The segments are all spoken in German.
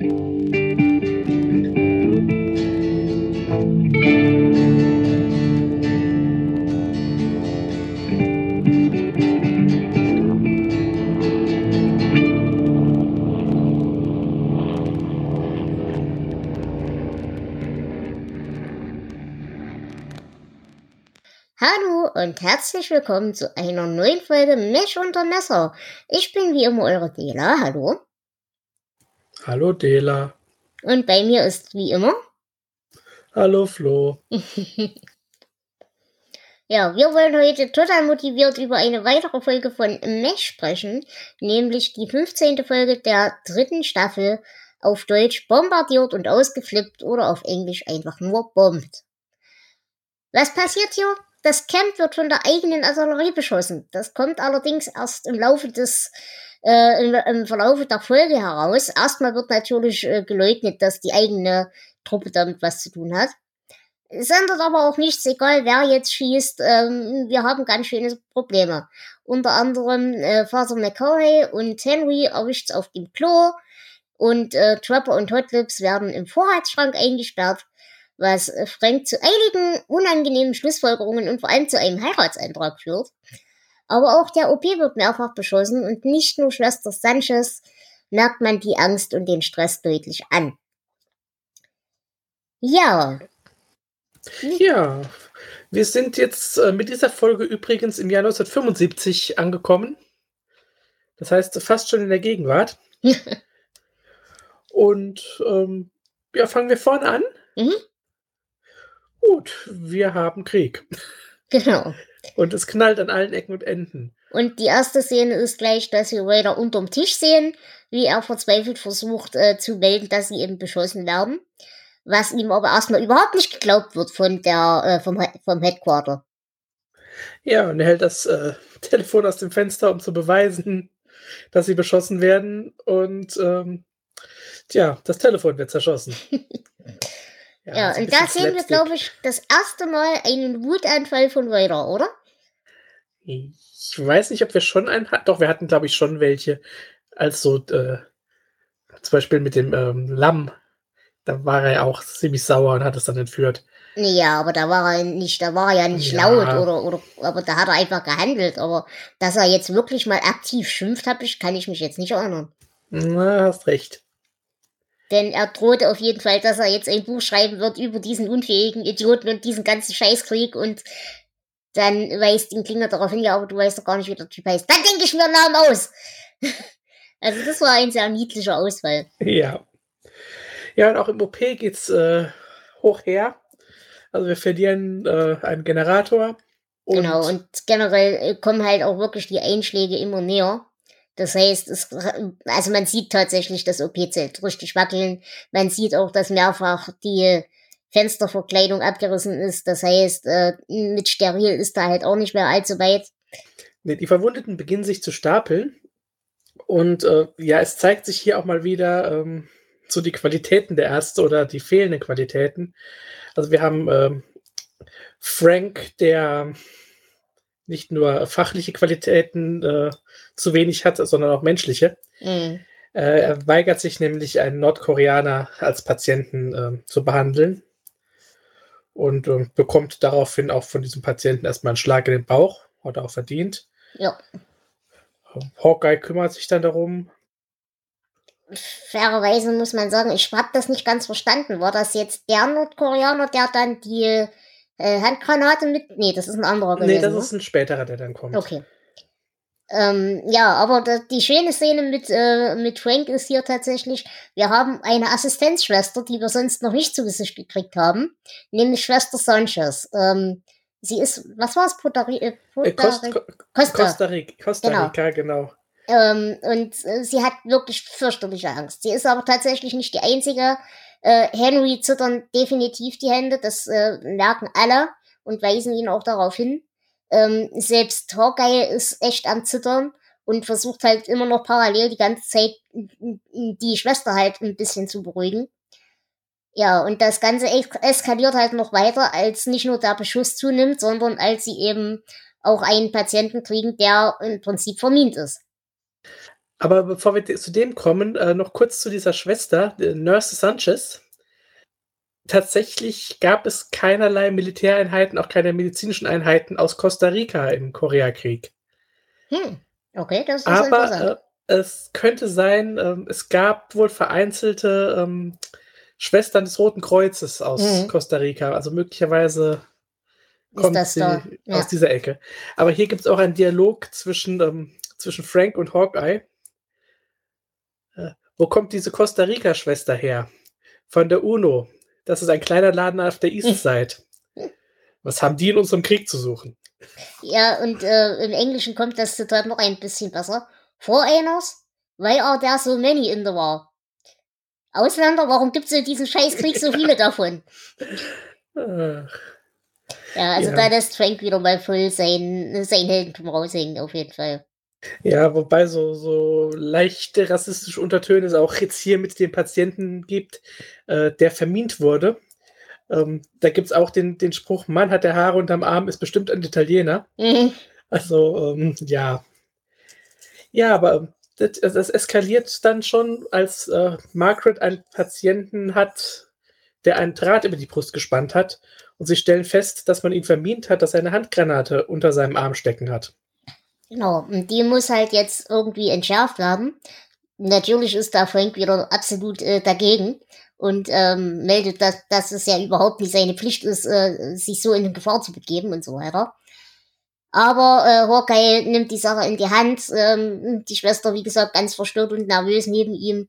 Hallo und herzlich willkommen zu einer neuen Folge Mesh unter Messer. Ich bin wie immer eure Dela. Hallo. Hallo Dela. Und bei mir ist wie immer. Hallo Flo. ja, wir wollen heute total motiviert über eine weitere Folge von Mesh sprechen, nämlich die 15. Folge der dritten Staffel auf Deutsch bombardiert und ausgeflippt oder auf Englisch einfach nur bombt. Was passiert hier? Das Camp wird von der eigenen Artillerie beschossen. Das kommt allerdings erst im Laufe des äh, im, im Verlauf der Folge heraus. Erstmal wird natürlich äh, geleugnet, dass die eigene Truppe damit was zu tun hat. Es ändert aber auch nichts, egal wer jetzt schießt. Ähm, wir haben ganz schöne Probleme. Unter anderem äh, Vater McCoy und Henry erwischt's auf dem Klo und äh, Trapper und Hotlips werden im Vorratsschrank eingesperrt was äh, Frank zu einigen unangenehmen Schlussfolgerungen und vor allem zu einem Heiratsantrag führt. Aber auch der OP wird mehrfach beschossen und nicht nur Schwester Sanchez merkt man die Angst und den Stress deutlich an. Ja. Ja, wir sind jetzt äh, mit dieser Folge übrigens im Jahr 1975 angekommen. Das heißt fast schon in der Gegenwart. und ähm, ja, fangen wir vorne an. Mhm. Gut, wir haben Krieg. Genau. Und es knallt an allen Ecken und Enden. Und die erste Szene ist gleich, dass wir Raider unterm Tisch sehen, wie er verzweifelt versucht äh, zu melden, dass sie eben beschossen werden. Was ihm aber erstmal überhaupt nicht geglaubt wird von der, äh, vom, vom Headquarter. Ja, und er hält das äh, Telefon aus dem Fenster, um zu beweisen, dass sie beschossen werden. Und ähm, tja, das Telefon wird zerschossen. Ja, ja und da sehen wir, glaube ich, das erste Mal einen Wutanfall von Vader, oder? Ich weiß nicht, ob wir schon einen hatten. Doch, wir hatten, glaube ich, schon welche. Als so, äh, zum Beispiel mit dem ähm, Lamm. Da war er ja auch ziemlich sauer und hat es dann entführt. Ja, aber da war er nicht, da war er ja nicht ja. laut oder, oder, aber da hat er einfach gehandelt. Aber dass er jetzt wirklich mal aktiv schimpft, hab ich, kann ich mich jetzt nicht erinnern. Na, hast recht. Denn er droht auf jeden Fall, dass er jetzt ein Buch schreiben wird über diesen unfähigen Idioten und diesen ganzen Scheißkrieg und dann weist ihn Klinger darauf hin, ja, aber du weißt doch gar nicht, wie der Typ heißt. Dann denke ich mir einen Namen aus. also das war ein sehr niedlicher Ausfall. Ja. Ja, und auch im OP geht's äh, hoch her. Also wir verlieren äh, einen Generator. Und genau, und generell äh, kommen halt auch wirklich die Einschläge immer näher. Das heißt, es, also man sieht tatsächlich das OP-Zelt richtig wackeln. Man sieht auch, dass mehrfach die Fensterverkleidung abgerissen ist. Das heißt, äh, mit steril ist da halt auch nicht mehr allzu weit. Nee, die Verwundeten beginnen sich zu stapeln. Und äh, ja, es zeigt sich hier auch mal wieder ähm, so die Qualitäten der Ärzte oder die fehlenden Qualitäten. Also wir haben ähm, Frank, der nicht nur fachliche Qualitäten äh, zu wenig hat, sondern auch menschliche. Mhm. Äh, er weigert sich nämlich, einen Nordkoreaner als Patienten äh, zu behandeln und äh, bekommt daraufhin auch von diesem Patienten erstmal einen Schlag in den Bauch, hat er auch verdient. Ja. Hawkeye kümmert sich dann darum. Fairerweise muss man sagen, ich habe das nicht ganz verstanden. War das jetzt der Nordkoreaner, der dann die äh, Handgranate mit. Nee, das ist ein anderer gewesen. Nee, das ne? ist ein späterer, der dann kommt. Okay. Ähm, ja, aber die schöne Szene mit, äh, mit Frank ist hier tatsächlich, wir haben eine Assistenzschwester, die wir sonst noch nicht zu Gesicht gekriegt haben, nämlich Schwester Sanchez. Ähm, sie ist, was war es, Puerto, äh, Puerto Costa, Costa. Costa, Rica, Costa genau. Rica, genau. Ähm, und äh, sie hat wirklich fürchterliche Angst. Sie ist aber tatsächlich nicht die einzige, äh, Henry zittern definitiv die Hände, das äh, merken alle und weisen ihn auch darauf hin. Ähm, selbst Hawkeye ist echt am Zittern und versucht halt immer noch parallel die ganze Zeit die Schwester halt ein bisschen zu beruhigen. Ja, und das Ganze eskaliert halt noch weiter, als nicht nur der Beschuss zunimmt, sondern als sie eben auch einen Patienten kriegen, der im Prinzip vermint ist. Aber bevor wir zu dem kommen, äh, noch kurz zu dieser Schwester, Nurse Sanchez. Tatsächlich gab es keinerlei Militäreinheiten, auch keine medizinischen Einheiten aus Costa Rica im Koreakrieg. Hm, okay, das ist Aber äh, es könnte sein, äh, es gab wohl vereinzelte ähm, Schwestern des Roten Kreuzes aus mhm. Costa Rica. Also möglicherweise kommt sie da? Ja. aus dieser Ecke. Aber hier gibt es auch einen Dialog zwischen, ähm, zwischen Frank und Hawkeye. Wo kommt diese Costa Rica-Schwester her? Von der UNO. Das ist ein kleiner Laden auf der East Side. Was haben die in unserem Krieg zu suchen? Ja, und äh, im Englischen kommt das Zitat noch ein bisschen besser. Foreigners? Why are there so many in the war? Ausländer? Warum gibt es in diesem Scheißkrieg so viele davon? Ach. Ja, also ja. da lässt Frank wieder mal voll sein, sein Heldentum raushängen, auf jeden Fall. Ja, wobei so, so leichte rassistische Untertöne es auch jetzt hier mit dem Patienten gibt, äh, der vermint wurde. Ähm, da gibt es auch den, den Spruch, Mann hat der Haare unterm Arm, ist bestimmt ein Italiener. Mhm. Also, ähm, ja. Ja, aber das, das, eskaliert dann schon, als äh, Margaret einen Patienten hat, der einen Draht über die Brust gespannt hat und sie stellen fest, dass man ihn vermint hat, dass er eine Handgranate unter seinem Arm stecken hat. Genau, und die muss halt jetzt irgendwie entschärft werden. Natürlich ist da Frank wieder absolut äh, dagegen und ähm, meldet, dass, dass es ja überhaupt nicht seine Pflicht ist, äh, sich so in Gefahr zu begeben und so weiter. Aber äh, Hawkeye nimmt die Sache in die Hand, ähm, die Schwester, wie gesagt, ganz verstört und nervös neben ihm.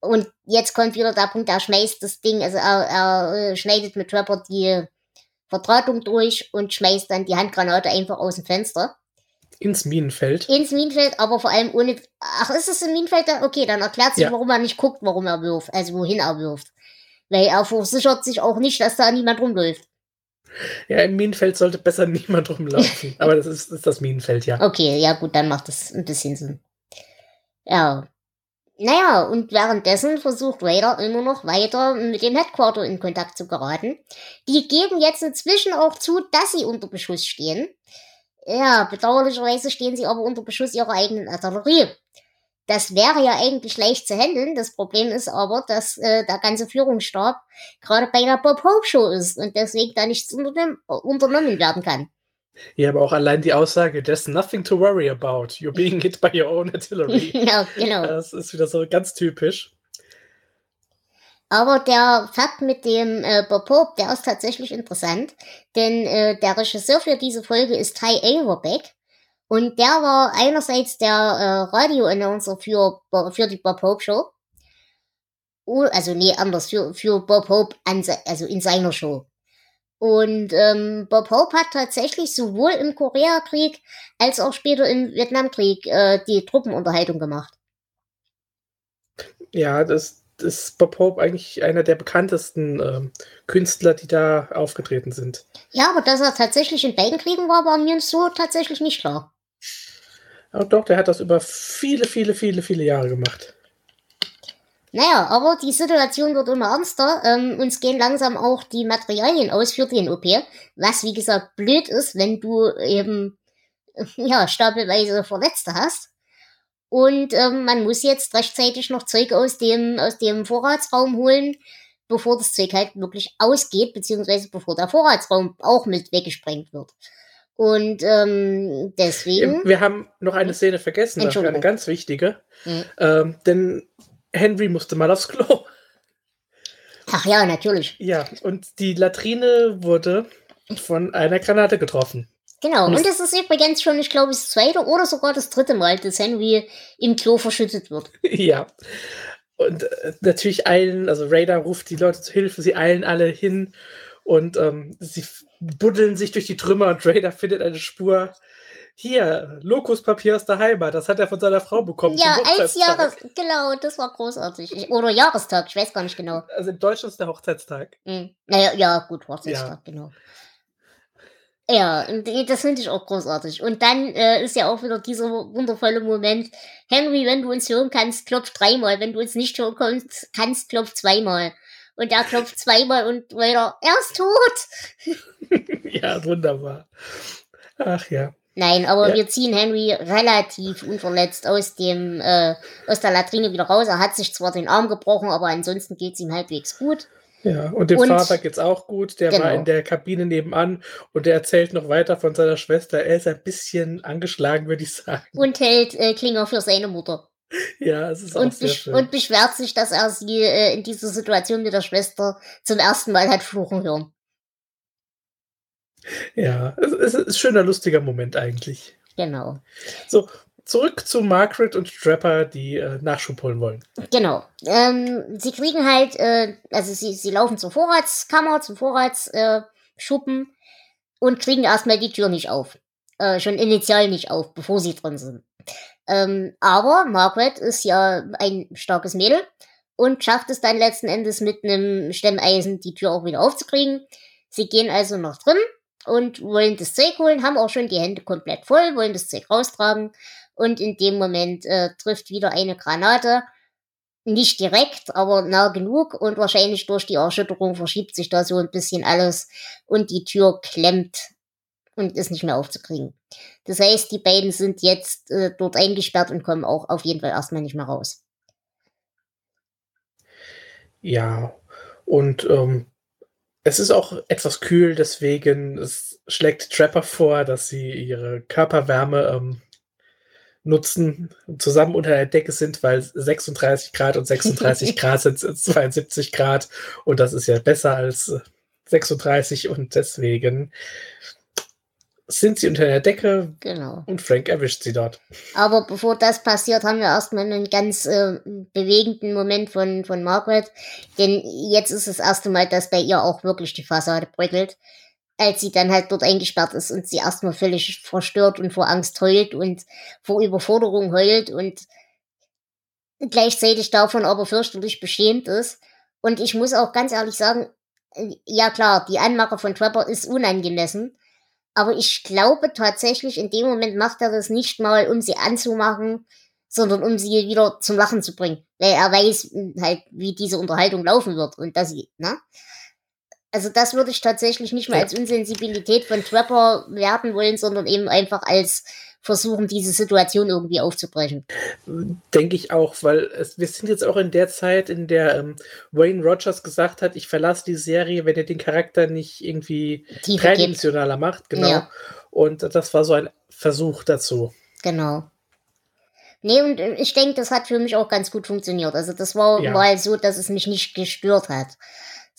Und jetzt kommt wieder der Punkt, er schmeißt das Ding, also er, er äh, schneidet mit Trapper die Verdrahtung durch und schmeißt dann die Handgranate einfach aus dem Fenster. Ins Minenfeld. Ins Minenfeld, aber vor allem ohne. Ach, ist es im Minenfeld? Okay, dann erklärt sich, ja. warum er nicht guckt, warum er wirft, also wohin er wirft. Weil er versichert sich auch nicht, dass da niemand rumläuft. Ja, im Minenfeld sollte besser niemand rumlaufen. aber das ist, ist das Minenfeld, ja. Okay, ja gut, dann macht das ein bisschen Sinn. Ja. Naja, und währenddessen versucht Raider immer noch weiter mit dem Headquarter in Kontakt zu geraten. Die geben jetzt inzwischen auch zu, dass sie unter Beschuss stehen. Ja, bedauerlicherweise stehen sie aber unter Beschuss ihrer eigenen Artillerie. Das wäre ja eigentlich leicht zu handeln. Das Problem ist aber, dass äh, der ganze Führungsstab gerade bei der Bob Hope Show ist und deswegen da nichts unternommen werden kann. Ja, aber auch allein die Aussage, there's nothing to worry about. You're being hit by your own artillery. ja, genau. Das ist wieder so ganz typisch. Aber der Fakt mit dem äh, Bob Hope, der ist tatsächlich interessant, denn äh, der Regisseur für diese Folge ist Ty Averbeck und der war einerseits der äh, Radio-Announcer für, für die Bob Hope Show, also nee, anders, für, für Bob Hope, an, also in seiner Show. Und ähm, Bob Hope hat tatsächlich sowohl im Koreakrieg als auch später im Vietnamkrieg äh, die Truppenunterhaltung gemacht. Ja, das, ist Bob Hope eigentlich einer der bekanntesten ähm, Künstler, die da aufgetreten sind. Ja, aber dass er tatsächlich in beiden Kriegen war, war mir so tatsächlich nicht klar. Aber doch, der hat das über viele, viele, viele, viele Jahre gemacht. Naja, aber die Situation wird immer ernster. Ähm, uns gehen langsam auch die Materialien aus für den OP, was wie gesagt blöd ist, wenn du eben ja stapelweise Verletzte hast. Und ähm, man muss jetzt rechtzeitig noch Zeug aus dem, aus dem Vorratsraum holen, bevor das Zeug halt wirklich ausgeht, beziehungsweise bevor der Vorratsraum auch mit weggesprengt wird. Und ähm, deswegen. Wir haben noch eine Szene vergessen, eine ganz wichtige. Mhm. Ähm, denn Henry musste mal aufs Klo. Ach ja, natürlich. Ja, und die Latrine wurde von einer Granate getroffen. Genau, und, und das ist übrigens schon, ich glaube, das zweite oder sogar das dritte Mal, dass Henry im Klo verschüttet wird. Ja. Und äh, natürlich eilen, also Raider ruft die Leute zu Hilfe, sie eilen alle hin und ähm, sie buddeln sich durch die Trümmer und Raider findet eine Spur. Hier, Lokuspapier aus der Heimat, das hat er von seiner Frau bekommen. Ja, als Jahres, genau, das war großartig. Oder Jahrestag, ich weiß gar nicht genau. Also in Deutschland ist der Hochzeitstag. Mhm. Naja, ja, gut, Hochzeitstag, ja. genau. Ja, das finde ich auch großartig. Und dann äh, ist ja auch wieder dieser wundervolle Moment. Henry, wenn du uns hören kannst, klopf dreimal. Wenn du uns nicht hören kannst, kannst klopf zweimal. Und er klopft zweimal und weiter, er ist tot. ja, wunderbar. Ach ja. Nein, aber ja. wir ziehen Henry relativ unverletzt aus dem äh, aus der Latrine wieder raus. Er hat sich zwar den Arm gebrochen, aber ansonsten geht es ihm halbwegs gut. Ja, und dem und, Vater geht's auch gut. Der genau. war in der Kabine nebenan und der erzählt noch weiter von seiner Schwester. Er ist ein bisschen angeschlagen, würde ich sagen. Und hält äh, Klinger für seine Mutter. Ja, es ist auch und, sehr schön. und beschwert sich, dass er sie äh, in dieser Situation mit der Schwester zum ersten Mal hat fluchen hören. Ja, es, es ist ein schöner, lustiger Moment eigentlich. Genau. So, zurück zu Margaret und Trapper, die äh, Nachschub holen wollen. Genau. Ähm, sie kriegen halt, äh, also sie, sie laufen zur Vorratskammer, zum Vorratsschuppen äh, und kriegen erstmal die Tür nicht auf. Äh, schon initial nicht auf, bevor sie drin sind. Ähm, aber Margaret ist ja ein starkes Mädel und schafft es dann letzten Endes mit einem Stemmeisen die Tür auch wieder aufzukriegen. Sie gehen also noch drin und wollen das Zeug holen, haben auch schon die Hände komplett voll, wollen das Zeug raustragen und in dem Moment äh, trifft wieder eine Granate. Nicht direkt, aber nah genug und wahrscheinlich durch die Erschütterung verschiebt sich da so ein bisschen alles und die Tür klemmt und ist nicht mehr aufzukriegen. Das heißt, die beiden sind jetzt äh, dort eingesperrt und kommen auch auf jeden Fall erstmal nicht mehr raus. Ja, und ähm, es ist auch etwas kühl, deswegen es schlägt Trapper vor, dass sie ihre Körperwärme ähm, nutzen, zusammen unter der Decke sind, weil 36 Grad und 36 Grad sind 72 Grad und das ist ja besser als 36 und deswegen sind sie unter der Decke genau. und Frank erwischt sie dort. Aber bevor das passiert, haben wir erstmal einen ganz äh, bewegenden Moment von, von Margaret. Denn jetzt ist das erste Mal, dass bei ihr auch wirklich die Fassade bröckelt. Als sie dann halt dort eingesperrt ist und sie erstmal völlig verstört und vor Angst heult und vor Überforderung heult und gleichzeitig davon aber fürchterlich beschämt ist. Und ich muss auch ganz ehrlich sagen, ja klar, die Anmache von Trapper ist unangemessen aber ich glaube tatsächlich, in dem Moment macht er das nicht mal, um sie anzumachen, sondern um sie wieder zum Lachen zu bringen. Weil er weiß halt, wie diese Unterhaltung laufen wird und dass sie, ne? Also das würde ich tatsächlich nicht mal als Unsensibilität von Trapper werten wollen, sondern eben einfach als versuchen, diese Situation irgendwie aufzubrechen. Denke ich auch, weil es, wir sind jetzt auch in der Zeit, in der ähm, Wayne Rogers gesagt hat, ich verlasse die Serie, wenn ihr den Charakter nicht irgendwie Tiefe dreidimensionaler gibt. macht. Genau. Ja. Und das war so ein Versuch dazu. Genau. Nee, und äh, ich denke, das hat für mich auch ganz gut funktioniert. Also das war ja. mal so, dass es mich nicht gestört hat.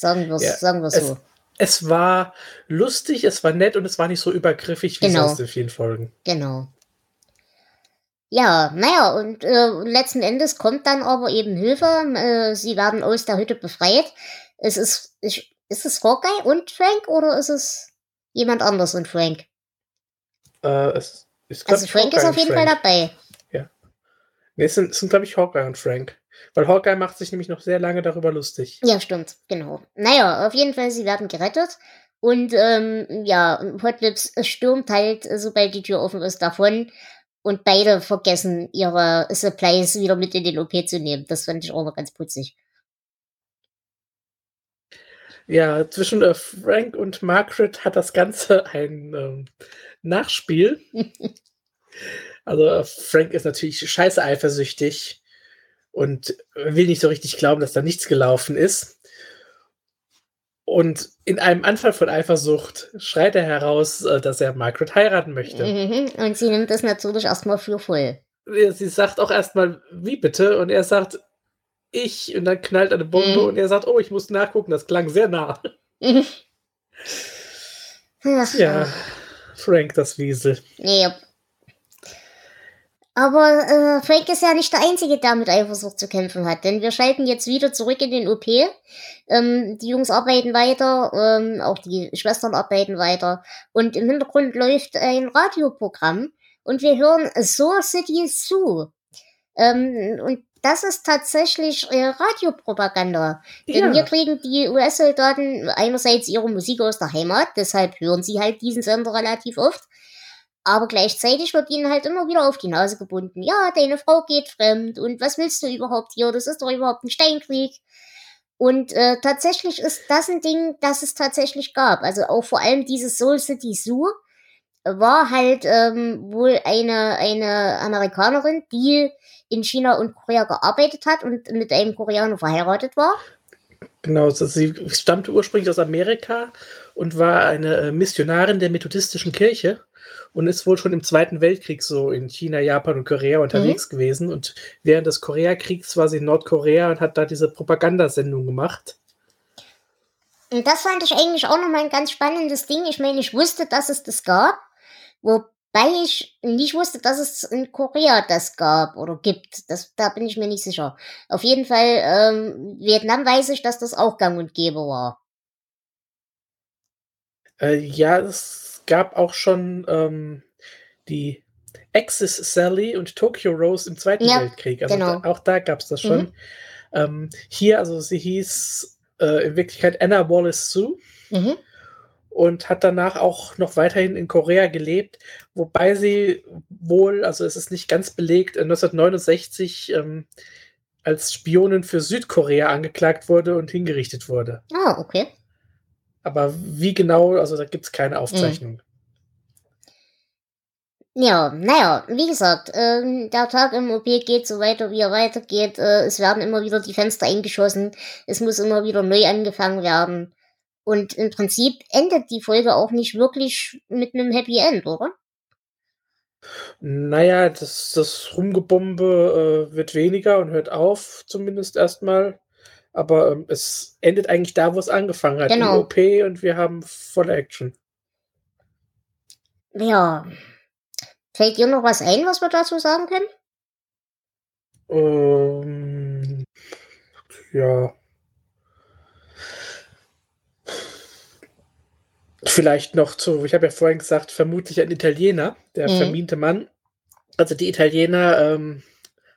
Sagen wir ja. sagen es so es war lustig, es war nett und es war nicht so übergriffig wie genau. sonst in vielen Folgen. Genau. Ja, naja, und äh, letzten Endes kommt dann aber eben Hilfe. Äh, sie werden aus der Hütte befreit. Es ist, ich, ist es Hawkeye und Frank oder ist es jemand anders und Frank? Äh, es, ist, also Frank Hawkeye ist auf jeden Fall dabei. Ja. Nee, es sind, sind glaube ich, Hawkeye und Frank. Weil Hawkeye macht sich nämlich noch sehr lange darüber lustig. Ja, stimmt, genau. Naja, auf jeden Fall, sie werden gerettet. Und ähm, ja, Hotlips stürmt halt, sobald die Tür offen ist, davon. Und beide vergessen, ihre Supplies wieder mit in den OP zu nehmen. Das fand ich auch noch ganz putzig. Ja, zwischen äh, Frank und Margaret hat das Ganze ein ähm, Nachspiel. also äh, Frank ist natürlich scheiße eifersüchtig und will nicht so richtig glauben, dass da nichts gelaufen ist. Und in einem Anfall von Eifersucht schreit er heraus, äh, dass er Margaret heiraten möchte. Mhm. Und sie nimmt das natürlich erstmal für voll. Sie sagt auch erstmal, wie bitte? Und er sagt, ich. Und dann knallt eine Bombe mhm. und er sagt, oh, ich muss nachgucken. Das klang sehr nah. Mhm. ja, Frank, das Wiesel. Yep. Aber äh, Frank ist ja nicht der Einzige, der mit Eifersucht zu kämpfen hat, denn wir schalten jetzt wieder zurück in den OP. Ähm, die Jungs arbeiten weiter, ähm, auch die Schwestern arbeiten weiter und im Hintergrund läuft ein Radioprogramm und wir hören Soul City Sue. Ähm, und das ist tatsächlich äh, Radiopropaganda. Denn ja. hier kriegen die US-Soldaten einerseits ihre Musik aus der Heimat, deshalb hören sie halt diesen Sender relativ oft. Aber gleichzeitig wird ihnen halt immer wieder auf die Nase gebunden. Ja, deine Frau geht fremd und was willst du überhaupt hier? Das ist doch überhaupt ein Steinkrieg. Und äh, tatsächlich ist das ein Ding, das es tatsächlich gab. Also auch vor allem dieses Soul City Zoo war halt ähm, wohl eine, eine Amerikanerin, die in China und Korea gearbeitet hat und mit einem Koreaner verheiratet war. Genau, sie stammte ursprünglich aus Amerika und war eine äh, Missionarin der methodistischen Kirche und ist wohl schon im Zweiten Weltkrieg so in China, Japan und Korea unterwegs mhm. gewesen. Und während des Koreakriegs war sie in Nordkorea und hat da diese Propagandasendung gemacht. Und das fand ich eigentlich auch nochmal ein ganz spannendes Ding. Ich meine, ich wusste, dass es das gab, wobei ich nicht wusste, dass es in Korea das gab oder gibt. Das, da bin ich mir nicht sicher. Auf jeden Fall, ähm, Vietnam weiß ich, dass das auch gang und gäbe war. Äh, ja, es gab auch schon ähm, die Axis Sally und Tokyo Rose im Zweiten ja, Weltkrieg. Also genau. da, auch da gab es das schon. Mhm. Ähm, hier, also sie hieß äh, in Wirklichkeit Anna Wallace Sue. Mhm. Und hat danach auch noch weiterhin in Korea gelebt, wobei sie wohl, also es ist nicht ganz belegt, 1969 ähm, als Spionin für Südkorea angeklagt wurde und hingerichtet wurde. Ah, okay. Aber wie genau, also da gibt es keine Aufzeichnung. Mhm. Ja, naja, wie gesagt, ähm, der Tag im OP geht so weiter, wie er weitergeht. Äh, es werden immer wieder die Fenster eingeschossen. Es muss immer wieder neu angefangen werden. Und im Prinzip endet die Folge auch nicht wirklich mit einem Happy End, oder? Naja, das, das Rumgebombe äh, wird weniger und hört auf, zumindest erstmal. Aber ähm, es endet eigentlich da, wo es angefangen hat. Genau. OP und wir haben volle Action. Ja, Fällt dir noch was ein, was wir dazu sagen können? Ähm, ja. Vielleicht noch zu, ich habe ja vorhin gesagt, vermutlich ein Italiener, der mhm. vermiente Mann. Also die Italiener ähm,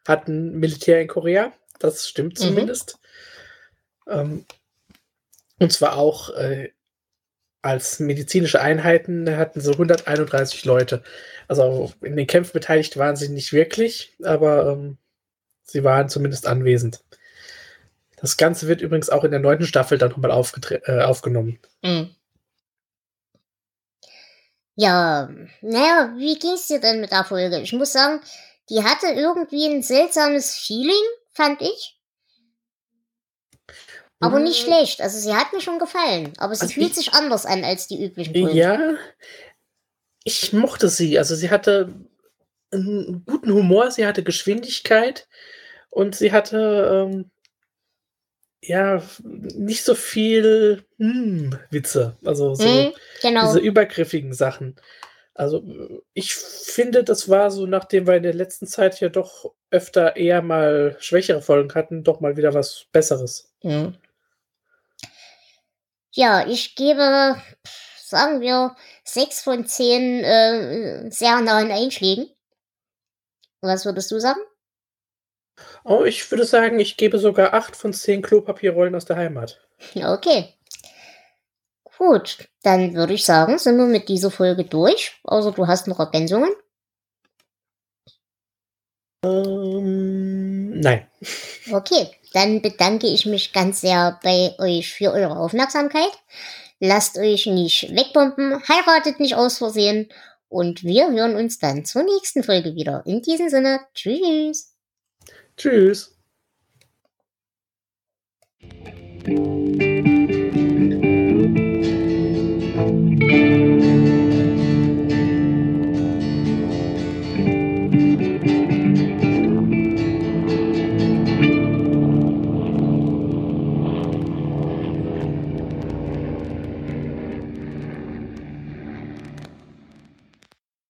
hatten Militär in Korea, das stimmt mhm. zumindest. Mhm. Ähm, und zwar auch äh, als medizinische Einheiten hatten sie 131 Leute. Also in den Kämpfen beteiligt waren sie nicht wirklich, aber ähm, sie waren zumindest anwesend. Das Ganze wird übrigens auch in der neunten Staffel dann nochmal äh, aufgenommen. Mhm. Ja, naja, wie ging es dir denn mit der Folge? Ich muss sagen, die hatte irgendwie ein seltsames Feeling, fand ich. Aber nicht hm. schlecht. Also sie hat mir schon gefallen. Aber sie also fühlt ich, sich anders an als die üblichen Folgen. Ja, ich mochte sie. Also sie hatte einen guten Humor, sie hatte Geschwindigkeit und sie hatte ähm, ja nicht so viel hm, Witze. Also so mm, genau. diese übergriffigen Sachen. Also ich finde, das war so, nachdem wir in der letzten Zeit ja doch öfter eher mal schwächere Folgen hatten, doch mal wieder was Besseres. Mhm. Ja, ich gebe, sagen wir, sechs von zehn äh, sehr nahen Einschlägen. Was würdest du sagen? Oh, ich würde sagen, ich gebe sogar acht von zehn Klopapierrollen aus der Heimat. Okay. Gut, dann würde ich sagen, sind wir mit dieser Folge durch. Außer du hast noch Ergänzungen. Ähm, nein. Okay, dann bedanke ich mich ganz sehr bei euch für eure Aufmerksamkeit. Lasst euch nicht wegbomben, heiratet nicht aus Versehen und wir hören uns dann zur nächsten Folge wieder. In diesem Sinne, tschüss. Tschüss.